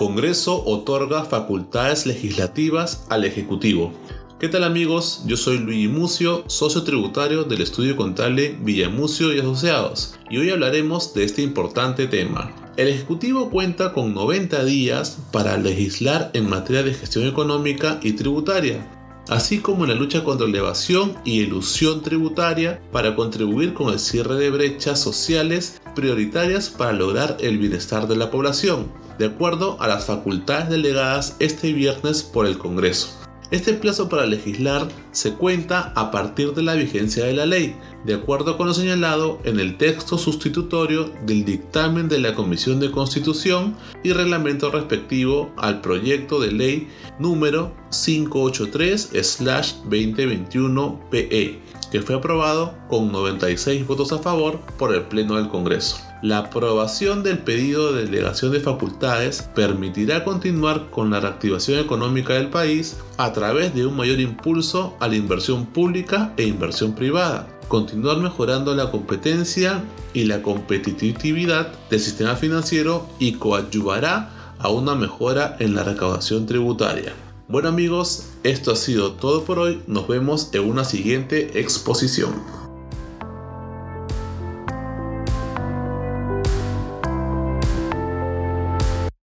Congreso otorga facultades legislativas al Ejecutivo. ¿Qué tal amigos? Yo soy Luigi Mucio, socio tributario del estudio contable Villamucio y Asociados, y hoy hablaremos de este importante tema. El Ejecutivo cuenta con 90 días para legislar en materia de gestión económica y tributaria, así como en la lucha contra la evasión y elusión tributaria para contribuir con el cierre de brechas sociales prioritarias para lograr el bienestar de la población, de acuerdo a las facultades delegadas este viernes por el Congreso. Este plazo para legislar se cuenta a partir de la vigencia de la ley, de acuerdo con lo señalado en el texto sustitutorio del dictamen de la Comisión de Constitución y reglamento respectivo al proyecto de ley número 583-2021-PE, que fue aprobado con 96 votos a favor por el Pleno del Congreso. La aprobación del pedido de delegación de facultades permitirá continuar con la reactivación económica del país a través de un mayor impulso a la inversión pública e inversión privada, continuar mejorando la competencia y la competitividad del sistema financiero y coadyuvará a una mejora en la recaudación tributaria. Bueno amigos, esto ha sido todo por hoy, nos vemos en una siguiente exposición.